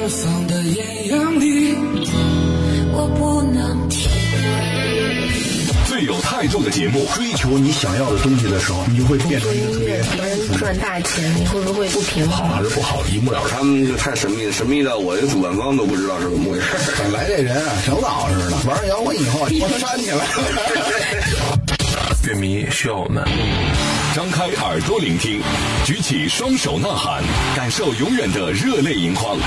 绽放的艳阳里，我不能体最有态度的节目，追求你想要的东西的时候，你就会变成一个特别。赚大钱，你会不会不平衡？好还是不好，一目了然。他们就太神秘了，神秘到我这主办方都不知道是怎么回事。本来这人啊，挺老实的，玩摇滚以后，我煽起来了。乐迷需要我们。张开耳朵聆听，举起双手呐喊，感受永远的热泪盈眶。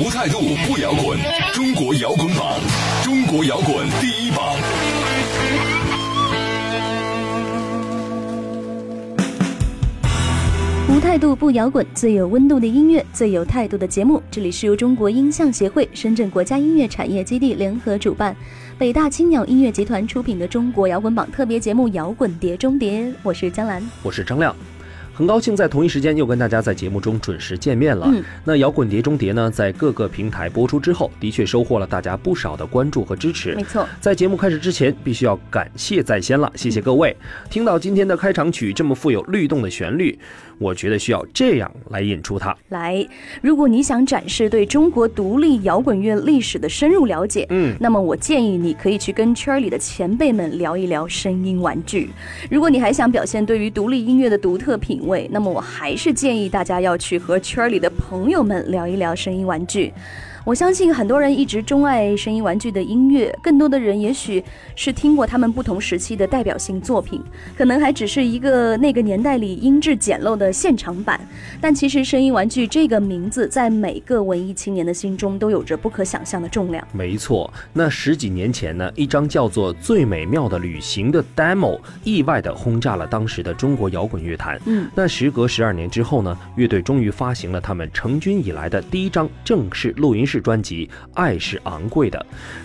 无态度不摇滚，中国摇滚榜，中国摇滚第一榜。无态度不摇滚，最有温度的音乐，最有态度的节目。这里是由中国音像协会、深圳国家音乐产业基地联合主办，北大青鸟音乐集团出品的中国摇滚榜特别节目《摇滚碟中谍》。我是江兰，我是张亮。很高兴在同一时间又跟大家在节目中准时见面了。嗯，那《摇滚碟中谍》呢，在各个平台播出之后，的确收获了大家不少的关注和支持。没错，在节目开始之前，必须要感谢在先了，谢谢各位。听到今天的开场曲这么富有律动的旋律，我觉得需要这样来引出它。来，如果你想展示对中国独立摇滚乐历史的深入了解，嗯，那么我建议你可以去跟圈里的前辈们聊一聊声音玩具。如果你还想表现对于独立音乐的独特品味，那么我还是建议大家要去和圈里的朋友们聊一聊声音玩具。我相信很多人一直钟爱声音玩具的音乐，更多的人也许是听过他们不同时期的代表性作品，可能还只是一个那个年代里音质简陋的现场版。但其实声音玩具这个名字在每个文艺青年的心中都有着不可想象的重量。没错，那十几年前呢，一张叫做《最美妙的旅行》的 demo 意外的轰炸了当时的中国摇滚乐坛。嗯，那时隔十二年之后呢，乐队终于发行了他们成军以来的第一张正式录音室专辑《爱是昂贵的》。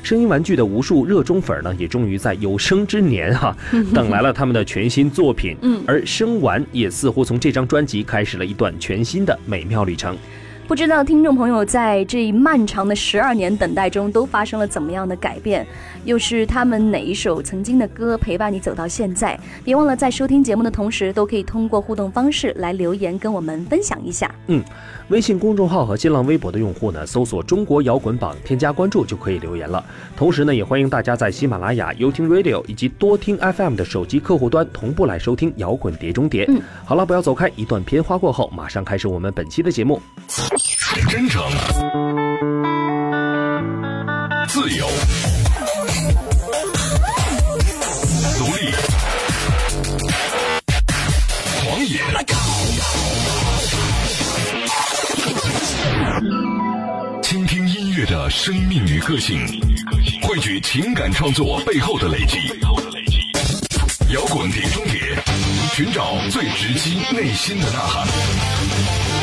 声音玩具的无数热衷粉呢，也终于在有生之年哈、等来了他们的全新作品。嗯而声玩也似乎从这张专辑开始了一段全新的美妙旅程。不知道听众朋友在这漫长的十二年等待中都发生了怎么样的改变？又是他们哪一首曾经的歌陪伴你走到现在？别忘了在收听节目的同时，都可以通过互动方式来留言跟我们分享一下。微信公众号和新浪微博的用户呢，搜索“中国摇滚榜”，添加关注就可以留言了。同时呢，也欢迎大家在喜马拉雅、优听 Radio 以及多听 FM 的手机客户端同步来收听《摇滚碟中谍》。嗯，好了，不要走开，一段片花过后，马上开始我们本期的节目。真诚、自由、生命与个性，汇聚情感创作背后的累积。摇滚碟中点，寻找最直击内心的呐喊。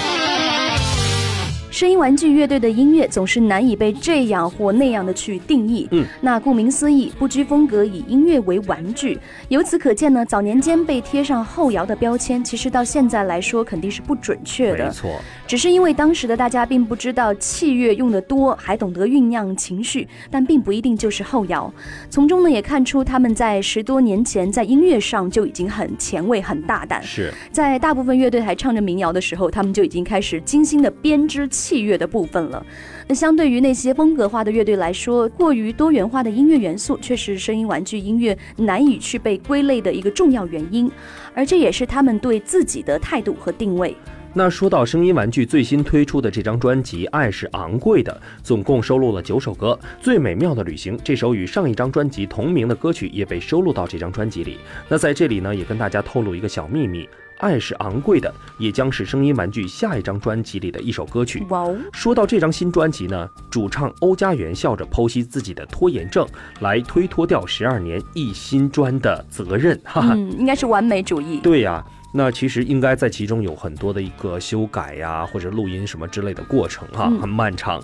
声音玩具乐队的音乐总是难以被这样或那样的去定义。嗯，那顾名思义，不拘风格，以音乐为玩具。由此可见呢，早年间被贴上后摇的标签，其实到现在来说肯定是不准确的。没错，只是因为当时的大家并不知道器乐用的多，还懂得酝酿情绪，但并不一定就是后摇。从中呢也看出他们在十多年前在音乐上就已经很前卫、很大胆。是在大部分乐队还唱着民谣的时候，他们就已经开始精心的编织器器乐的部分了。那相对于那些风格化的乐队来说，过于多元化的音乐元素却是声音玩具音乐难以去被归类的一个重要原因，而这也是他们对自己的态度和定位。那说到声音玩具最新推出的这张专辑《爱是昂贵的》，总共收录了九首歌，《最美妙的旅行》这首与上一张专辑同名的歌曲也被收录到这张专辑里。那在这里呢，也跟大家透露一个小秘密，《爱是昂贵的》也将是声音玩具下一张专辑里的一首歌曲。哇哦！说到这张新专辑呢，主唱欧家园笑着剖析自己的拖延症，来推脱掉十二年一新专的责任，哈哈。嗯，应该是完美主义。对呀、那其实应该在其中有很多的一个修改呀，或者录音什么之类的过程哈，嗯很漫长。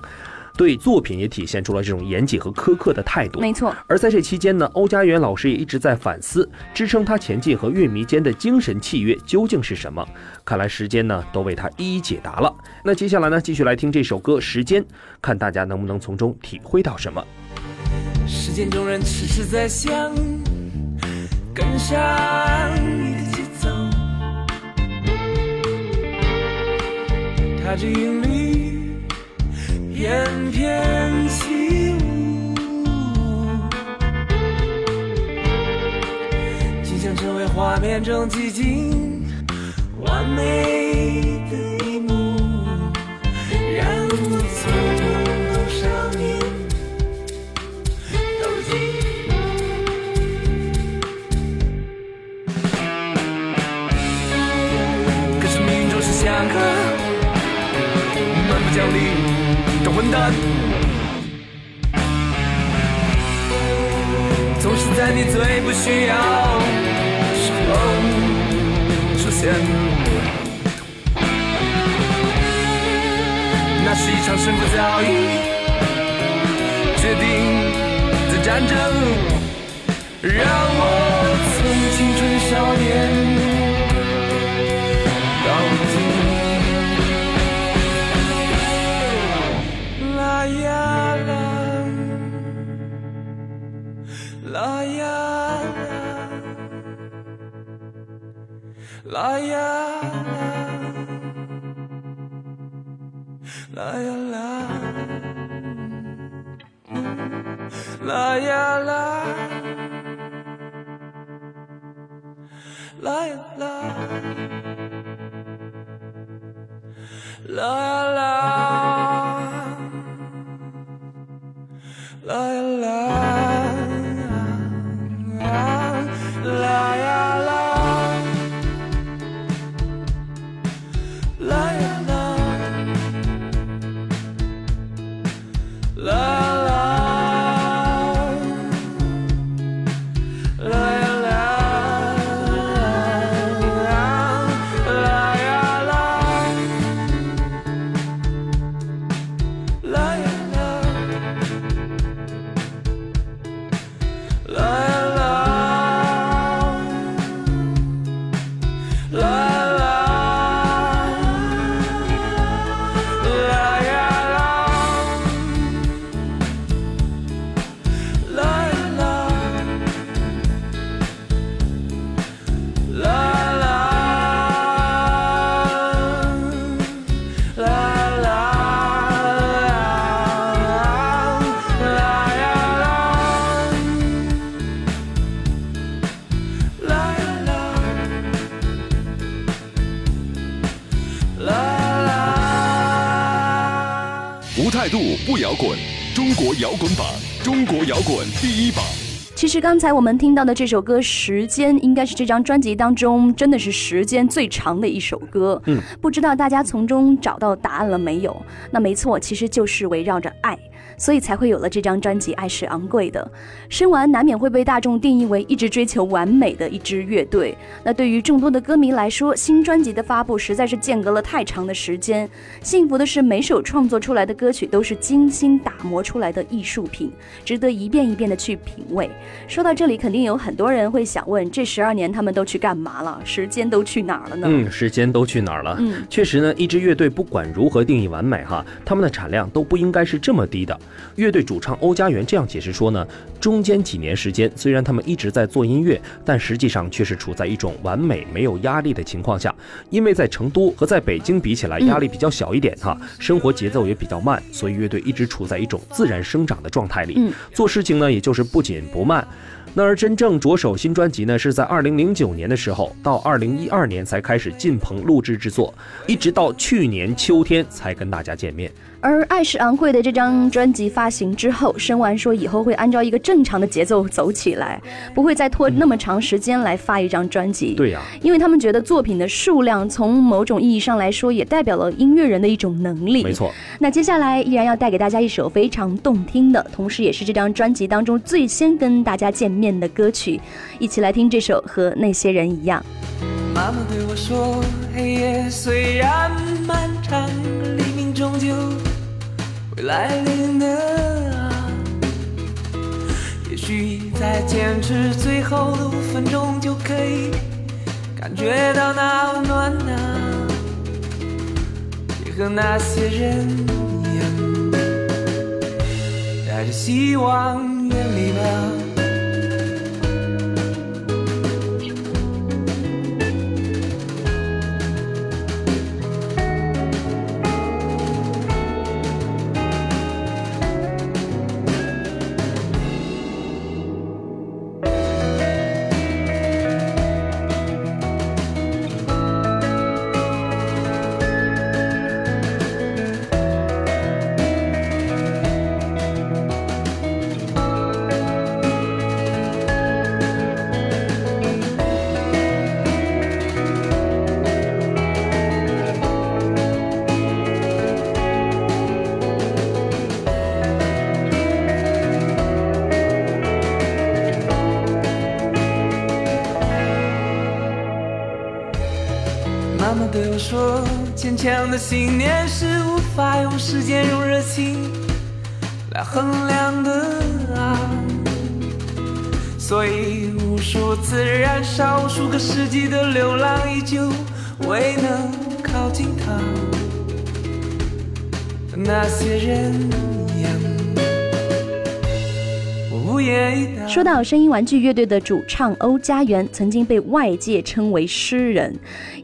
对作品也体现出了这种严谨和苛刻的态度。没错，而在这期间呢，欧家园老师也一直在反思，支撑他前进和乐迷间的精神契约究竟是什么？看来时间呢都为他一一解答了。那接下来呢，继续来听这首歌《时间》，看大家能不能从中体会到什么。时间中人迟迟在想，跟上你的节奏，踏着韵律，翩翩起舞，即将成为画面中寂静完美的一幕，让你从头上面早已决定的战争，让我从青春少年。到底，啦呀啦，啦呀啦，啦呀啦，啦呀啦，啦呀啦，啦呀啦。啦态度不摇滚，中国摇滚榜，中国摇滚第一榜。其实刚才我们听到的这首歌《时间》，应该是这张专辑当中真的是时间最长的一首歌。嗯，不知道大家从中找到答案了没有？那没错，其实就是围绕着爱。所以才会有了这张专辑《爱是昂贵的》。生完难免会被大众定义为一直追求完美的一支乐队。那对于众多的歌迷来说，新专辑的发布实在是间隔了太长的时间。幸福的是，每首创作出来的歌曲都是精心打磨出来的艺术品，值得一遍一遍的去品味。说到这里，肯定有很多人会想问：这十二年他们都去干嘛了？时间都去哪儿了呢？嗯，时间都去哪儿了？嗯，确实呢，一支乐队不管如何定义完美哈，他们的产量都不应该是这么低的。乐队主唱欧家园这样解释说呢，中间几年时间，虽然他们一直在做音乐，但实际上却是处在一种完美没有压力的情况下。因为在成都和在北京比起来，压力比较小一点哈，生活节奏也比较慢，所以乐队一直处在一种自然生长的状态里。嗯，做事情呢，也就是不紧不慢。那而真正着手新专辑呢，是在二零零九年的时候，到二零一二年才开始进棚录制制作，一直到去年秋天才跟大家见面。而《爱是昂贵的》这张专辑发行之后，生完说以后会按照一个正常的节奏走起来，不会再拖那么长时间来发一张专辑。对呀、因为他们觉得作品的数量从某种意义上来说，也代表了音乐人的一种能力。没错。那接下来依然要带给大家一首非常动听的，同时也是这张专辑当中最先跟大家见面的歌曲，一起来听这首《和那些人一样》。妈妈对我说：“黑夜虽然漫长，黎明终究会来临的啊。也许再坚持最后的五分钟，就可以感觉到那温暖啊。也和那些人一样，带着希望远离吧。”坚强的信念是无法用时间、用热情来衡量的啊。所以无数次燃烧，无数个世纪的流浪，依旧未能靠近他。那些人说到声音玩具乐队的主唱欧家园，曾经被外界称为诗人。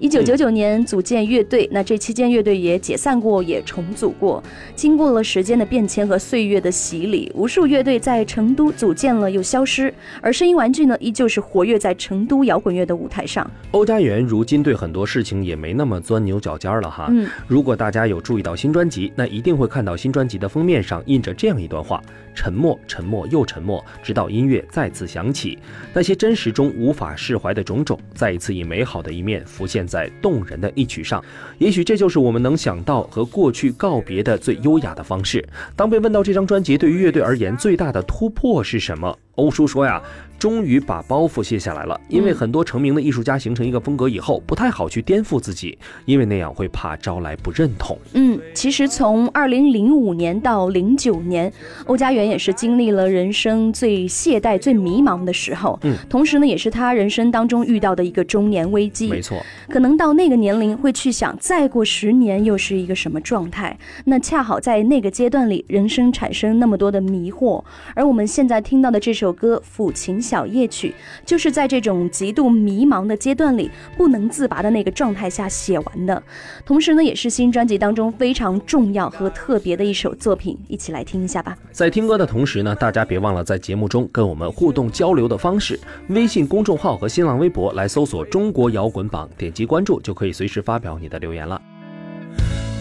一九九九年组建乐队，那这期间乐队也解散过，也重组过。经过了时间的变迁和岁月的洗礼，无数乐队在成都组建了又消失，而声音玩具呢，依旧是活跃在成都摇滚乐的舞台上。欧家园如今对很多事情也没那么钻牛角尖了哈。嗯，如果大家有注意到新专辑，那一定会看到新专辑的封面上印着这样一段话：沉默，沉默又沉默，直到音乐再次响起。那些真实中无法释怀的种种，再一次以美好的一面浮现在动人的一曲上。也许这就是我们能想到和过去告别的最优雅的方式。当被问到这张专辑对于乐队而言最大的突破是什么，欧叔说呀，终于把包袱卸下来了。因为很多成名的艺术家形成一个风格以后，不太好去颠覆自己，因为那样会怕招来不认同。嗯，其实从二零零五年到零九年，欧家园也是经历了人生最懈怠、最迷茫的时候。嗯，同时呢，也是他人生当中遇到的一个中年危机。没错，可能到那个年龄会去想，再过十年又是一个什么状态？那恰好在那个阶段里，人生产生那么多的迷惑。而我们现在听到的这首歌《抚琴小夜曲》，就是在这种极度迷茫的阶段里，不能自拔的那个状态下写完的。同时呢，也是新专辑当中非常重要和特别的一首作品，一起来听一下吧。在听歌的同时呢，大家别忘了在节目中跟我们互动交流的方式，微信公众号和新浪微博来搜索“中国摇滚榜”，点击关注就可以随时发表你的留言了。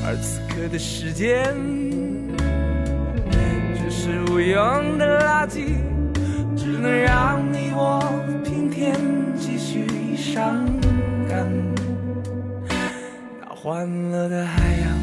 而此刻的时间，只是无用的垃圾，只能让你我平添几许伤感。那欢乐的海洋。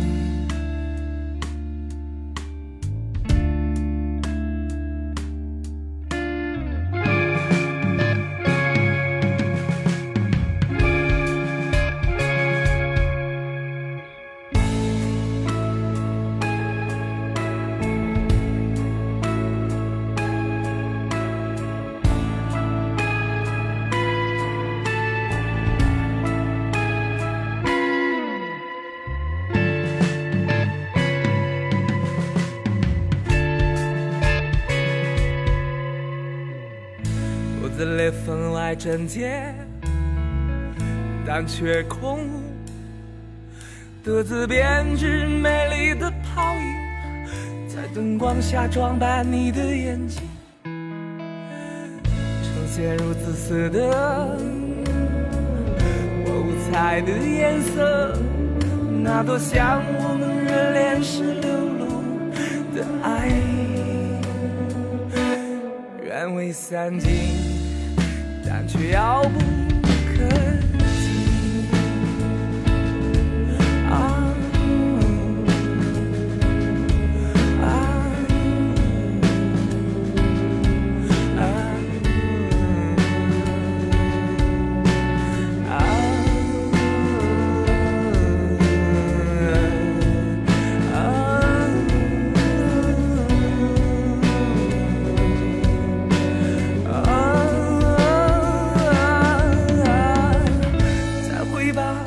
缝外挣扎，但却空无。独自编织美丽的泡影，在灯光下装扮你的眼睛，呈现如紫色的五彩的颜色，那多像我们热恋时流露的爱。意，愿为散尽，但却遥不可及。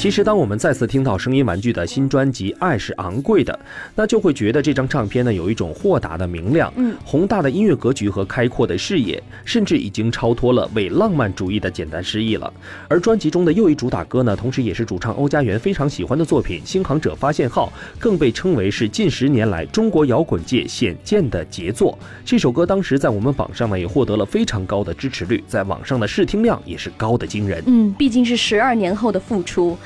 其实，当我们再次听到声音玩具的新专辑《爱是昂贵的》，那就会觉得这张唱片呢有一种豁达的明亮，嗯，宏大的音乐格局和开阔的视野，甚至已经超脱了伪浪漫主义的简单诗意了。而专辑中的又一主打歌呢，同时也是主唱欧家园非常喜欢的作品《星航者发现号》，更被称为是近十年来中国摇滚界显见的杰作。这首歌当时在我们榜上呢也获得了非常高的支持率，在网上的试听量也是高的惊人。嗯，毕竟是十二年后的复出。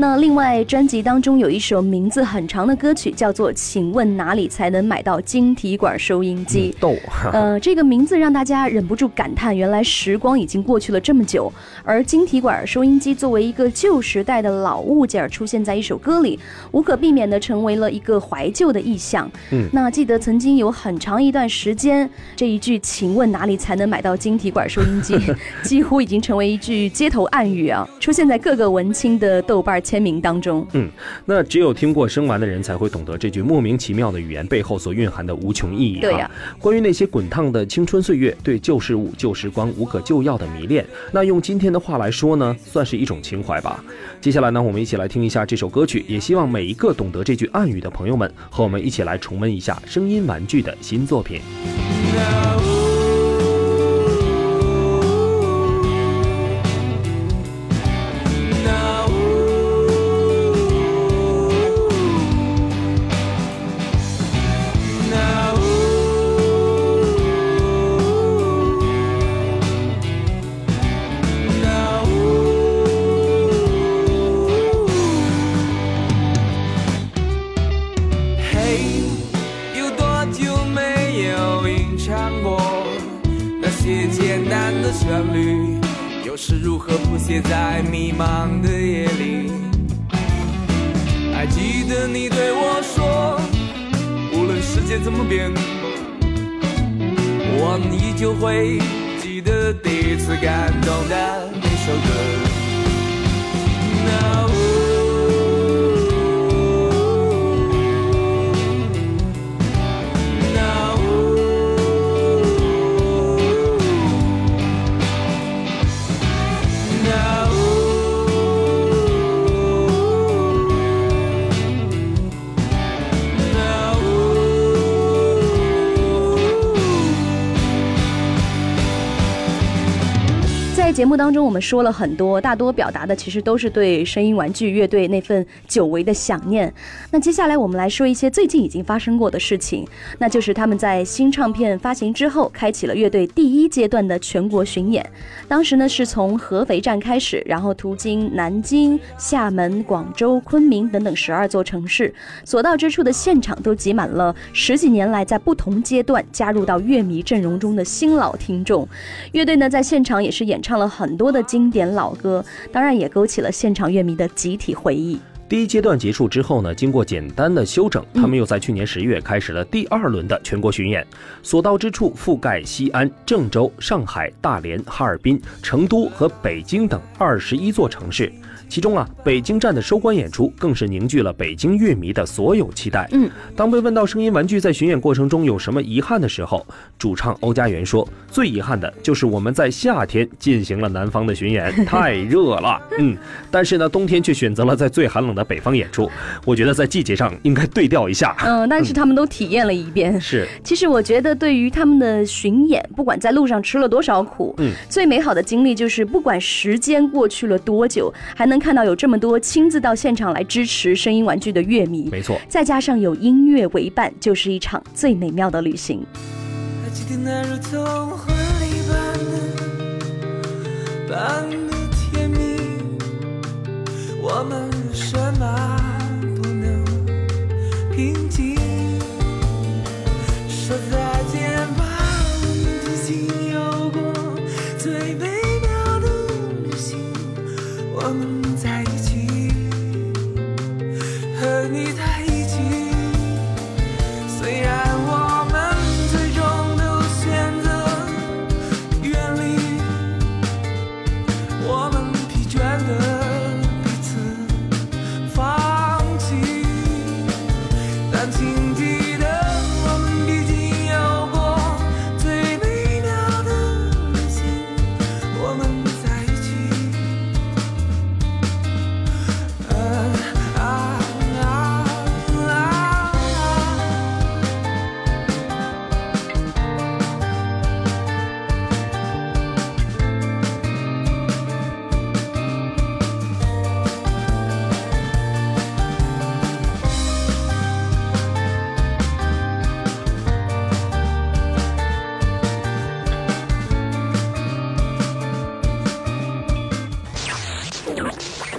那另外，专辑当中有一首名字很长的歌曲，叫做《请问哪里才能买到晶体管收音机》。逗，呃，这个名字让大家忍不住感叹，原来时光已经过去了这么久。而晶体管收音机作为一个旧时代的老物件出现在一首歌里，无可避免的成为了一个怀旧的意象。嗯那记得曾经有很长一段时间，这一句“请问哪里才能买到晶体管收音机”，几乎已经成为一句街头暗语啊，出现在各个文青的豆豆瓣签名当中。嗯，那只有听过生完的人才会懂得这句莫名其妙的语言背后所蕴含的无穷意义。对呀，关于那些滚烫的青春岁月，对旧事物、旧时光无可救药的迷恋，那用今天的话来说呢，算是一种情怀吧。接下来呢，我们一起来听一下这首歌曲，也希望每一个懂得这句暗语的朋友们和我们一起来重温一下声音玩具的新作品。嘿，节目当中，我们说了很多，大多表达的其实都是对声音玩具乐队那份久违的想念。那接下来我们来说一些最近已经发生过的事情，那就是他们在新唱片发行之后，开启了乐队第一阶段的全国巡演。当时呢是从合肥站开始，然后途经南京、厦门、广州、昆明等等十二座城市，所到之处的现场都挤满了十几年来在不同阶段加入到乐迷阵容中的新老听众。乐队呢在现场也是演唱了很多的经典老歌，当然也勾起了现场乐迷的集体回忆。第一阶段结束之后呢，经过简单的休整，他们又在去年十月开始了第二轮的全国巡演，所到之处覆盖西安、郑州、上海、大连、哈尔滨、成都和北京等二十一座城市。其中啊，北京站的收官演出更是凝聚了北京乐迷的所有期待。嗯，当被问到声音玩具在巡演过程中有什么遗憾的时候，主唱欧家园说：“最遗憾的就是我们在夏天进行了南方的巡演，太热了。嗯，但是呢，冬天却选择了在最寒冷的北方演出。我觉得在季节上应该对调一下。嗯，但是他们都体验了一遍。是，其实我觉得对于他们的巡演，不管在路上吃了多少苦，嗯，最美好的经历就是不管时间过去了多久，还能看到有这么多亲自到现场来支持声音玩具的乐迷。没错，再加上有音乐为伴，就是一场最美妙的旅行。还记得那如同婚礼般的般的甜蜜，我们什么不能平静？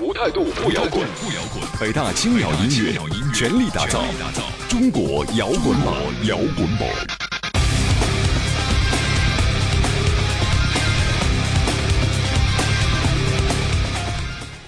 无态度不摇滚，不摇滚。北大青鸟音乐全力打造中国摇滚榜，摇滚榜。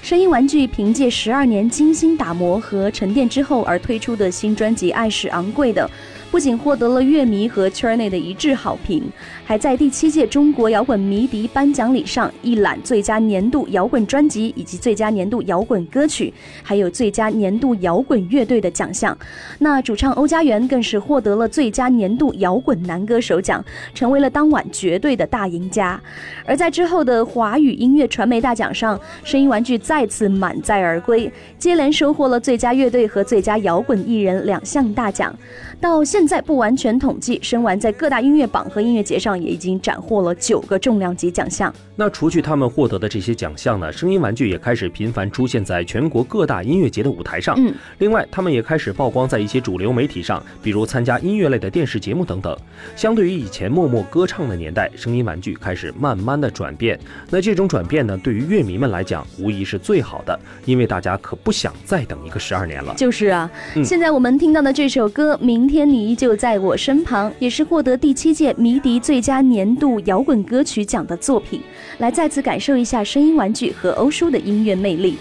声音玩具凭借十二年精心打磨和沉淀之后而推出的新专辑《爱是昂贵的》，不仅获得了乐迷和圈内的一致好评，还在第七届中国摇滚迷笛颁奖礼上一览最佳年度摇滚专辑以及最佳年度摇滚歌曲，还有最佳年度摇滚乐队的奖项。那主唱欧家园更是获得了最佳年度摇滚男歌手奖，成为了当晚绝对的大赢家。而在之后的华语音乐传媒大奖上，声音玩具再次满载而归，接连收获了最佳乐队和最佳摇滚艺人两项大奖。到现在不完全统计，声玩在各大音乐榜和音乐节上也已经斩获了九个重量级奖项。那除去他们获得的这些奖项呢，声音玩具也开始频繁出现在全国各大音乐节的舞台上。嗯，另外他们也开始曝光在一些主流媒体上，比如参加音乐类的电视节目等等。相对于以前默默歌唱的年代，声音玩具开始慢慢的转变。那这种转变呢，对于乐迷们来讲，无疑是最好的，因为大家可不想再等一个十二年了。就是啊，嗯现在我们听到的这首歌《明天你依旧在我身旁》，也是获得第七届迷笛最佳年度摇滚歌曲奖的作品。来再次感受一下声音玩具和欧叔的音乐魅力。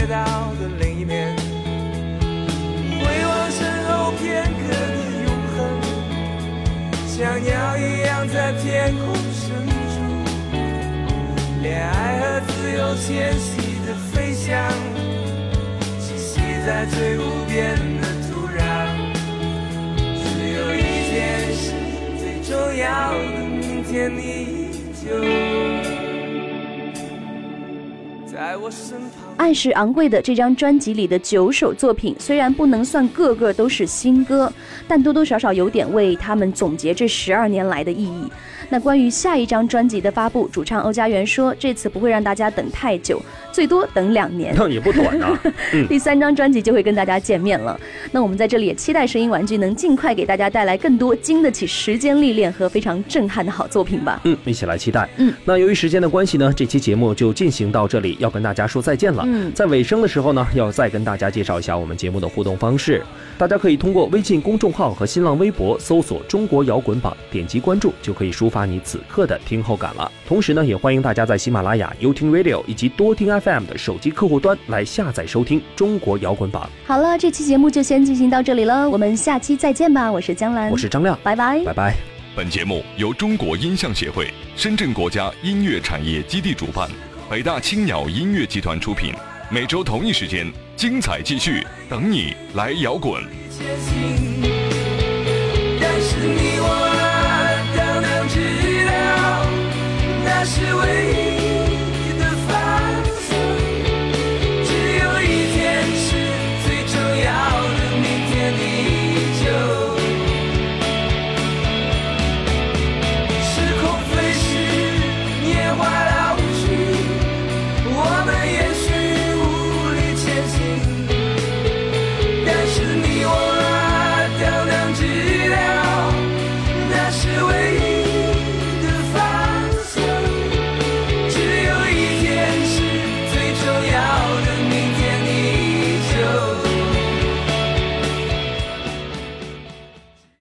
街道的另一面，回望身后片刻的永恒，像鸟一样在天空深处，恋爱和自由迁徙的飞翔。栖息在最无边的土壤，只有一件事最重要的，明天你依旧在我身旁。爱是昂贵的这张专辑里的九首作品，虽然不能算个个都是新歌，但多多少少有点为他们总结这十二年来的意义。那关于下一张专辑的发布，主唱欧家园说，这次不会让大家等太久，最多等两年。那也不短啊。第三张专辑就会跟大家见面了。那我们在这里也期待声音玩具能尽快给大家带来更多经得起时间历练和非常震撼的好作品吧。嗯，一起来期待。嗯，那由于时间的关系呢，这期节目就进行到这里，要跟大家说再见了。嗯在尾声的时候呢，要再跟大家介绍一下我们节目的互动方式。大家可以通过微信公众号和新浪微博搜索“中国摇滚榜”，点击关注就可以抒发你此刻的听后感了。同时呢，也欢迎大家在喜马拉雅、优听 Radio 以及多听 FM 的手机客户端来下载收听中国摇滚榜。好了，这期节目就先进行到这里了，我们下期再见吧。我是江兰，我是张亮，拜拜。拜拜。本节目由中国音像协会、深圳国家音乐产业基地主办，北大青鸟音乐集团出品。每周同一时间，精彩继续，等你来摇滚。那是唯一